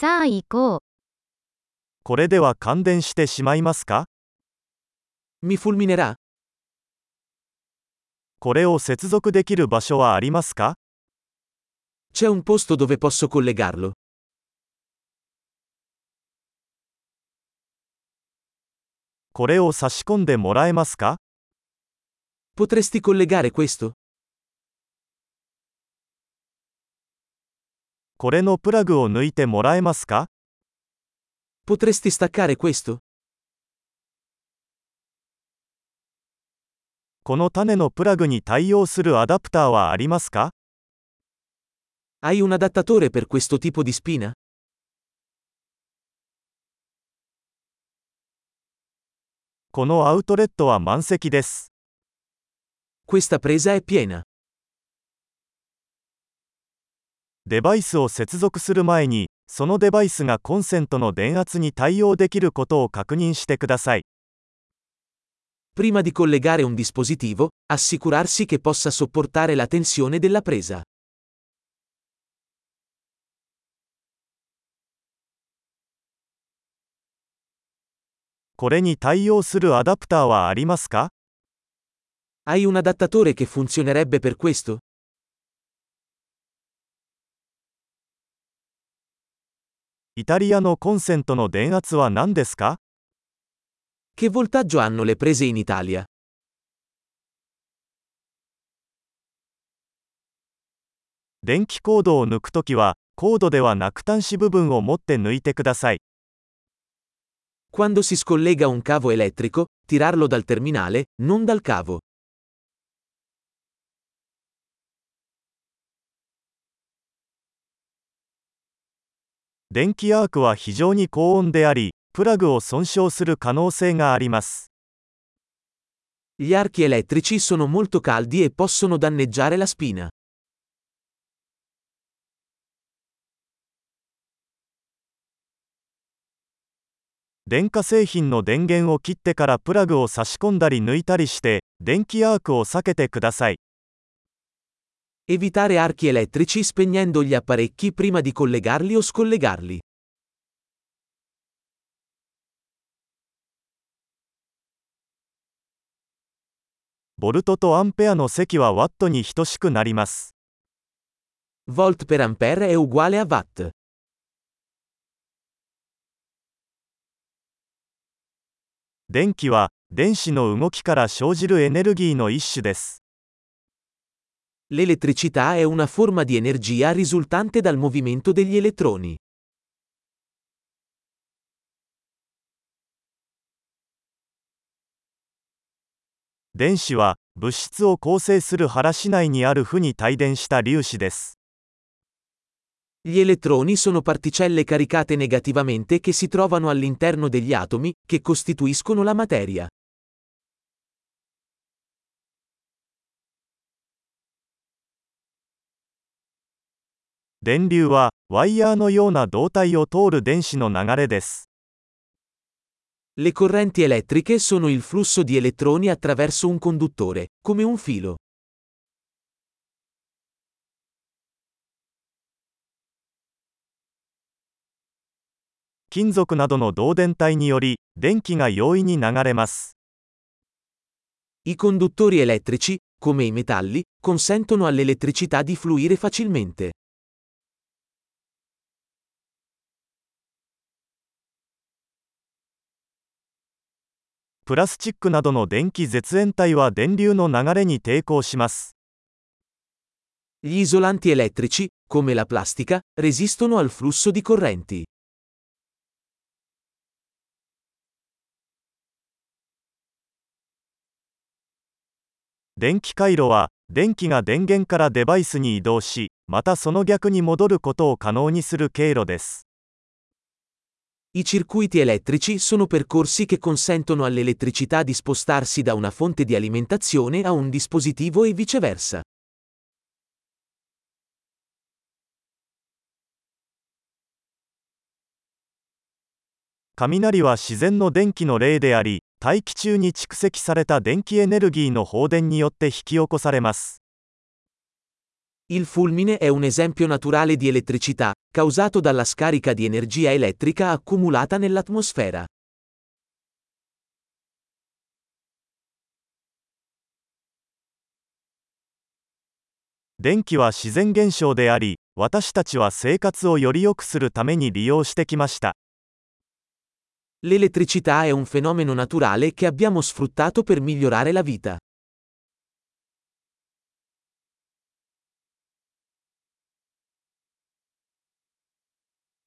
さあ行こう。これでは感電してしまいますか Mi fulminerà? これを接続できる場所はありますか C'è un posto dove posso collegarlo? これを差し込んでもらえますか Potresti collegare questo? これのプラグを抜いてもらえますか Potresti staccare questo? この種のプラグに対応するアダプターはありますか Hai un adattatore per questo tipo di spina? このアウトレットは満席です。Questa presa è piena. デバイスを接続する前に、そのデバイスがコンセントの電圧に対応できることを確認してください。Prima di collegare un dispositivo, assicurarsi che possa sopportare la tensione della presa. これに対応するアダプターはありますか Hai un adattatore che funzionerebbe per questo? イタリアのコンセントの電圧は何ですか Che voltaggio hanno le prese in Italia? 電気コードを抜くときは、コードではなく端子部分を持って抜いてください。Quando si scollega un cavo elettrico, tirarlo dal terminale, non dal cavo. 電気アークは非常に高温であり、プラグを損傷する可能性があります。Gli archi elettrici 製品の電源を切ってからプラグを差し込んだり抜いたりして、電気アークを避けてください。Evitare archi elettrici spegnendo gli apparecchi prima di collegarli o scollegarli. ボルトとアンペアの積はワットに等しくなります。 Volt per ampere è uguale a watt. 電気は、電子の動きから生じるエネルギーの一種です。 L'elettricità è una forma di energia risultante dal movimento degli elettroni. 電子は、物質を構成する原子内にある負に帯電した粒子です。 Gli elettroni sono particelle caricate negativamente che si trovano all'interno degli atomi, che costituiscono la materia. 電流は、ワイヤーのような導体を通る電子の流れです。 Le correnti elettriche sono il flusso di elettroni attraverso un conduttore, come un filo. 金属などの導電体により、電気が容易に流れます。 I conduttori elettrici, come i metalli, consentono all'elettricità di fluire facilmente. プラスチックなどの電気絶縁体は電流の流れに抵抗します。Gli isolanti elettrici, come la plastica, resistono al flusso di correnti. 電気回路は、電気が電源からデバイスに移動し、またその逆に戻ることを可能にする経路です。I circuiti elettrici sono percorsi che consentono all'elettricità di spostarsi da una fonte di alimentazione a un dispositivo e viceversa. 雷は自然の電気の例であり、大気中に蓄積された電気エネルギーの放電によって引き起こされます。 Il fulmine è un esempio naturale di elettricità, causato dalla scarica di energia elettrica accumulata nell'atmosfera. 電気は自然現象であり、私たちは生活をより良くするために利用してきました。L'elettricità è un fenomeno naturale che abbiamo sfruttato per migliorare la vita.